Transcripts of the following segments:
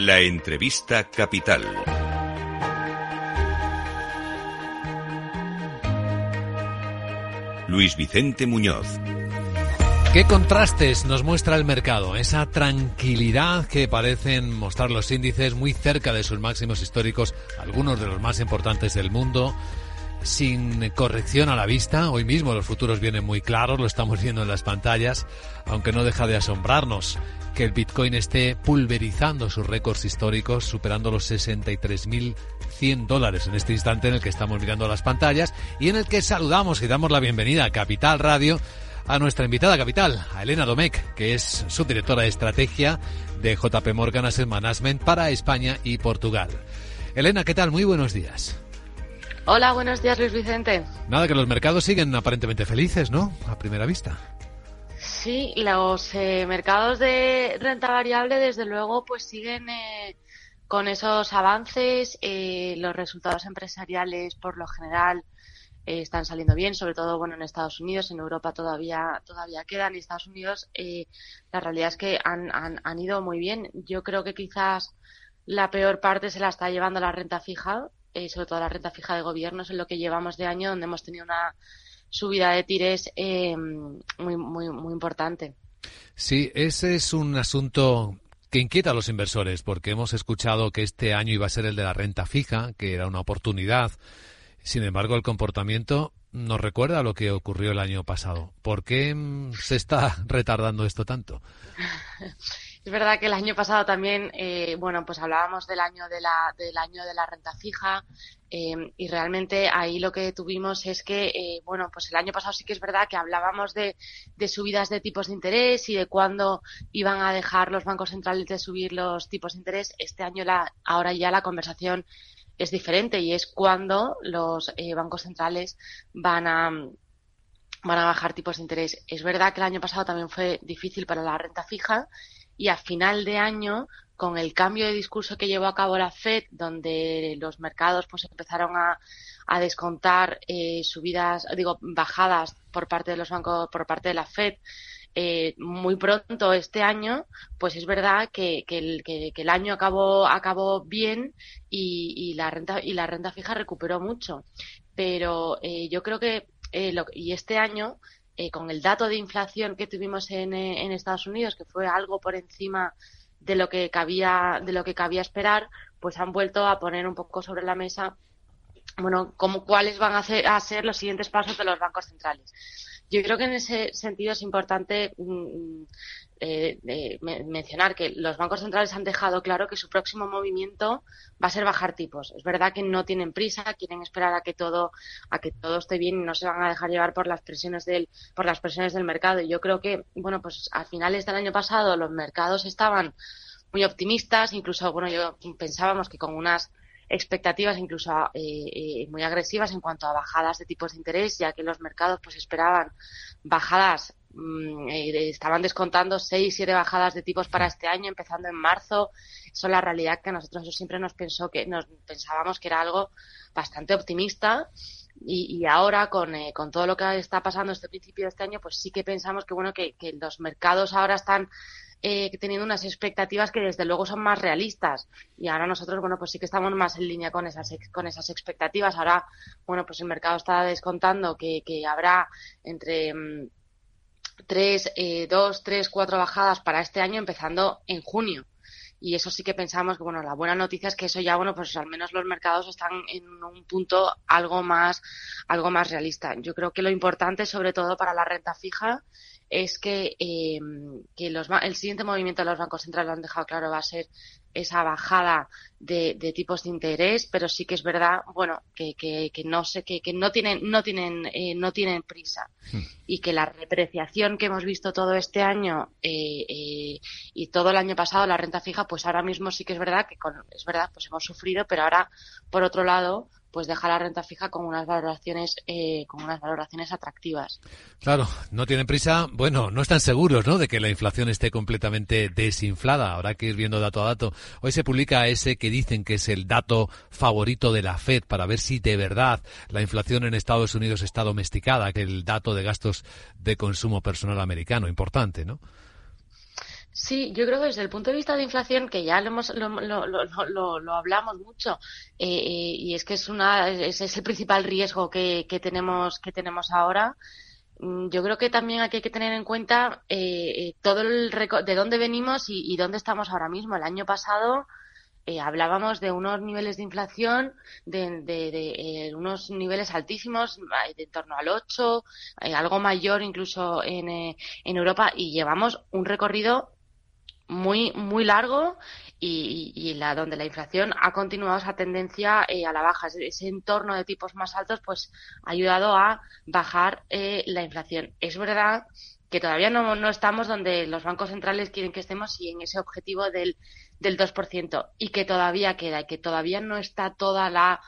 La entrevista capital. Luis Vicente Muñoz. ¿Qué contrastes nos muestra el mercado? Esa tranquilidad que parecen mostrar los índices muy cerca de sus máximos históricos, algunos de los más importantes del mundo, sin corrección a la vista. Hoy mismo los futuros vienen muy claros, lo estamos viendo en las pantallas, aunque no deja de asombrarnos que el Bitcoin esté pulverizando sus récords históricos, superando los 63.100 dólares en este instante en el que estamos mirando las pantallas y en el que saludamos y damos la bienvenida a Capital Radio a nuestra invitada capital, a Elena Domecq, que es subdirectora de estrategia de JP Morgan Asset Management para España y Portugal. Elena, ¿qué tal? Muy buenos días. Hola, buenos días Luis Vicente. Nada, que los mercados siguen aparentemente felices, ¿no? A primera vista. Sí, los eh, mercados de renta variable, desde luego, pues siguen eh, con esos avances. Eh, los resultados empresariales, por lo general, están saliendo bien, sobre todo bueno en Estados Unidos, en Europa todavía todavía quedan. En Estados Unidos la realidad es que han, han, han ido muy bien. Yo creo que quizás la peor parte se la está llevando la renta fija, eh, sobre todo la renta fija de gobiernos, en lo que llevamos de año, donde hemos tenido una subida de tires eh, muy, muy, muy importante. Sí, ese es un asunto que inquieta a los inversores, porque hemos escuchado que este año iba a ser el de la renta fija, que era una oportunidad. Sin embargo, el comportamiento nos recuerda a lo que ocurrió el año pasado. ¿Por qué mm, se está retardando esto tanto? Es verdad que el año pasado también, eh, bueno, pues hablábamos del año de la, del año de la renta fija eh, y realmente ahí lo que tuvimos es que, eh, bueno, pues el año pasado sí que es verdad que hablábamos de, de subidas de tipos de interés y de cuándo iban a dejar los bancos centrales de subir los tipos de interés. Este año, la, ahora ya la conversación es diferente y es cuando los bancos centrales van a van a bajar tipos de interés. Es verdad que el año pasado también fue difícil para la renta fija y a final de año con el cambio de discurso que llevó a cabo la Fed, donde los mercados pues empezaron a, a descontar eh, subidas, digo, bajadas por parte de los bancos, por parte de la Fed, eh, muy pronto este año, pues es verdad que, que, el, que, el, año acabó, acabó bien y, y, la renta y la renta fija recuperó mucho. Pero eh, yo creo que eh, lo, y este año eh, con el dato de inflación que tuvimos en, eh, en, Estados Unidos, que fue algo por encima de lo que cabía, de lo que cabía esperar, pues han vuelto a poner un poco sobre la mesa, bueno, como cuáles van a, hacer, a ser los siguientes pasos de los bancos centrales. Yo creo que en ese sentido es importante mm, eh, mencionar que los bancos centrales han dejado claro que su próximo movimiento va a ser bajar tipos. Es verdad que no tienen prisa, quieren esperar a que todo a que todo esté bien y no se van a dejar llevar por las presiones del por las presiones del mercado. Y yo creo que bueno, pues a finales del año pasado los mercados estaban muy optimistas, incluso bueno, yo pensábamos que con unas expectativas incluso eh, eh, muy agresivas en cuanto a bajadas de tipos de interés, ya que los mercados pues esperaban bajadas Mm, eh, estaban descontando seis, siete bajadas de tipos para este año, empezando en marzo. Eso es la realidad que nosotros siempre nos pensó que nos pensábamos que era algo bastante optimista. Y, ahora con, eh, con todo lo que está pasando este principio de este año, pues sí que pensamos que bueno que, que los mercados ahora están eh, teniendo unas expectativas que desde luego son más realistas. Y ahora nosotros, bueno, pues sí que estamos más en línea con esas, con esas expectativas. Ahora, bueno, pues el mercado está descontando que, que habrá entre mm, tres, eh, dos, tres, cuatro bajadas para este año empezando en junio. Y eso sí que pensamos que, bueno, la buena noticia es que eso ya, bueno, pues al menos los mercados están en un punto algo más, algo más realista. Yo creo que lo importante, sobre todo para la renta fija, es que, eh, que los, el siguiente movimiento de los bancos centrales lo han dejado claro va a ser esa bajada de, de tipos de interés, pero sí que es verdad, bueno, que, que, que no sé, que, que no tienen, no tienen, eh, no tienen prisa hmm. y que la repreciación que hemos visto todo este año eh, eh, todo el año pasado la renta fija, pues ahora mismo sí que es verdad que con, es verdad, pues hemos sufrido, pero ahora por otro lado pues deja la renta fija con unas valoraciones eh, con unas valoraciones atractivas. Claro, no tienen prisa, bueno, no están seguros, ¿no? De que la inflación esté completamente desinflada. Habrá que ir viendo dato a dato. Hoy se publica ese que dicen que es el dato favorito de la Fed para ver si de verdad la inflación en Estados Unidos está domesticada, que el dato de gastos de consumo personal americano, importante, ¿no? Sí, yo creo que desde el punto de vista de inflación, que ya lo, hemos, lo, lo, lo, lo hablamos mucho, eh, eh, y es que es, una, es, es el principal riesgo que, que, tenemos, que tenemos ahora, mm, yo creo que también aquí hay que tener en cuenta eh, eh todo el de dónde venimos y, dónde estamos ahora mismo. El año pasado eh, hablábamos de unos niveles de inflación de, de, unos niveles altísimos, de en torno al 8, algo mayor incluso en, en Europa, y llevamos un recorrido muy, muy largo y, y, la, donde la inflación ha continuado esa tendencia eh, a la baja. Ese entorno de tipos más altos pues ha ayudado a bajar eh, la inflación. Es verdad que todavía no, no, estamos donde los bancos centrales quieren que estemos y en ese objetivo del, del 2% y que todavía queda y que todavía no está toda la,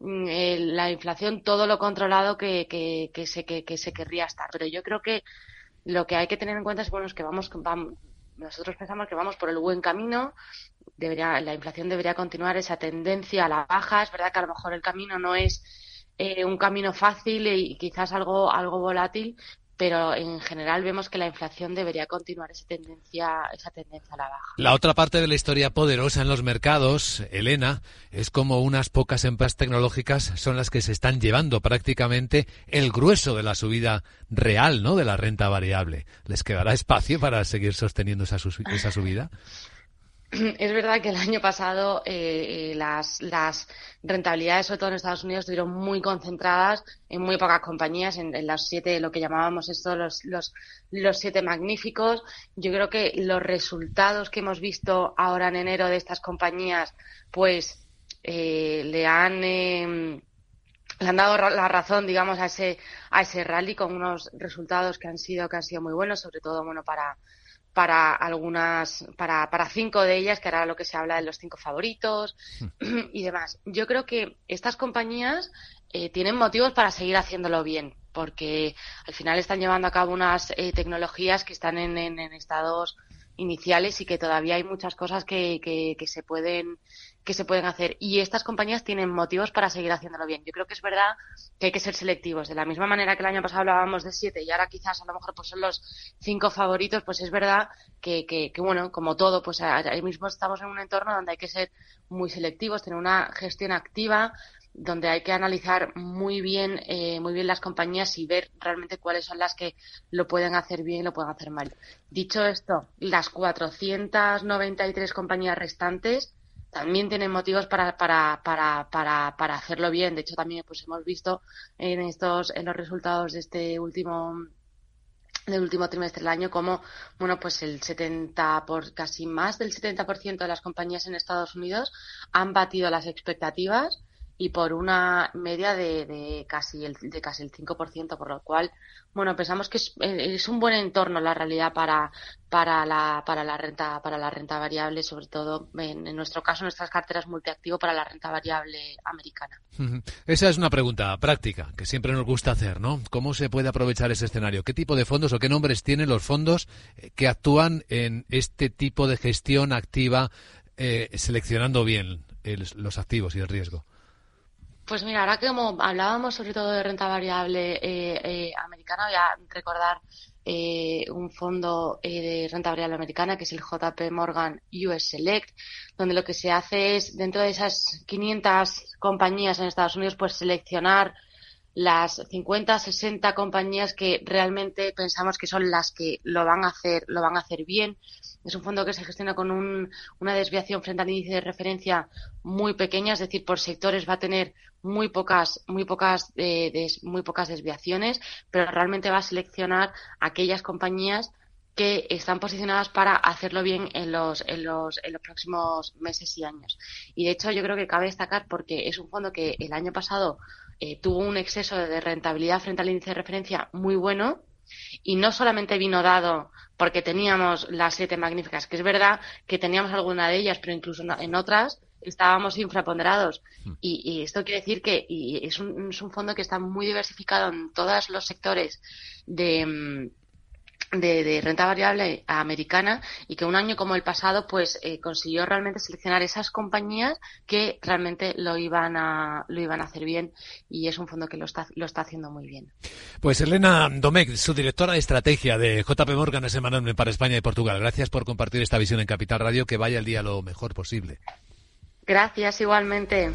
mm, eh, la inflación, todo lo controlado que, que, que se, que, se querría estar. Pero yo creo que lo que hay que tener en cuenta es bueno, es que vamos, vamos nosotros pensamos que vamos por el buen camino. Debería, la inflación debería continuar esa tendencia a la baja. Es verdad que a lo mejor el camino no es eh, un camino fácil y quizás algo, algo volátil, pero en general vemos que la inflación debería continuar esa tendencia, esa tendencia a la baja. La otra parte de la historia poderosa en los mercados, Elena, es como unas pocas empresas tecnológicas son las que se están llevando prácticamente el grueso de la subida real, ¿no? De la renta variable. ¿Les quedará espacio para seguir sosteniendo esa, esa subida? es verdad que el año pasado eh, las, las, rentabilidades, sobre todo en Estados Unidos, estuvieron muy concentradas en muy pocas compañías, en, las siete, lo que llamábamos esto, los, siete magníficos. Yo creo que los resultados que hemos visto ahora en enero de estas compañías, pues eh, le han... Eh, le han dado la razón, digamos, a ese, a ese rally con unos resultados que han sido, que han sido muy buenos, sobre todo, bueno, para, para algunas, para, para cinco de ellas, que era lo que se habla de los cinco favoritos y demás. Yo creo que estas compañías eh, tienen motivos para seguir haciéndolo bien, porque al final están llevando a cabo unas eh, tecnologías que están en, en, en estados iniciales y que todavía hay muchas cosas que, que, que, se pueden que se pueden hacer y estas compañías tienen motivos para seguir haciéndolo bien. Yo creo que es verdad que hay que ser selectivos. De la misma manera que el año pasado hablábamos de siete y ahora quizás a lo mejor pues son los cinco favoritos, pues es verdad que, que, que bueno, como todo, pues ahí mismo estamos en un entorno donde hay que ser muy selectivos, tener una gestión activa, donde hay que analizar muy bien, eh, muy bien las compañías y ver realmente cuáles son las que lo pueden hacer bien y lo pueden hacer mal. Dicho esto, las 493 compañías restantes también tienen motivos para, para, para, para, para hacerlo bien. De hecho, también pues hemos visto en estos, en los resultados de este último del último trimestre del año como bueno pues el 70 por casi más del 70% de las compañías en Estados Unidos han batido las expectativas y por una media de, de, casi el de casi el 5%, por lo cual, bueno, pensamos que es, es, un buen entorno la realidad para para la para la renta para la renta variable, sobre todo en, en nuestro caso nuestras carteras multiactivo para la renta variable americana. Esa es una pregunta práctica que siempre nos gusta hacer, ¿no? ¿Cómo se puede aprovechar ese escenario? ¿Qué tipo de fondos o qué nombres tienen los fondos eh, que actúan en este tipo de gestión activa eh, seleccionando bien los activos y el riesgo? Pues mira, ahora que como hablábamos sobre todo de renta variable eh, eh, americana, voy a recordar eh, un fondo eh, de renta variable americana que es el JP Morgan US Select, donde lo que se hace es, dentro de esas 500 compañías en Estados Unidos, pues seleccionar las 50, 60 compañías que realmente pensamos que son las que lo van a hacer, lo van a hacer bien es un fondo que se gestiona con un, una desviación frente al índice de referencia muy pequeña, es decir, por sectores va a tener muy pocas, muy pocas, eh, des, muy pocas desviaciones, pero realmente va a seleccionar aquellas compañías que están posicionadas para hacerlo bien en los, en los, en los próximos meses y años. Y de hecho yo creo que cabe destacar porque es un fondo que el año pasado eh, tuvo un exceso de rentabilidad frente al índice de referencia muy bueno, y no solamente vino dado porque teníamos las siete magníficas, que es verdad que teníamos alguna de ellas, pero incluso en otras estábamos infraponderados. Hmm. Y, y esto quiere decir que y es, un, es un fondo que está muy diversificado en todos los sectores de, de, renta variable americana y que un año como el pasado pues eh, consiguió realmente seleccionar esas compañías que realmente lo iban a lo iban a hacer bien y es un fondo que lo está lo está haciendo muy bien. Pues Elena Domecq, su directora de estrategia de JP Morgan es semanal para España y Portugal. Gracias por compartir esta visión en Capital Radio. Que vaya el día lo mejor posible. Gracias igualmente.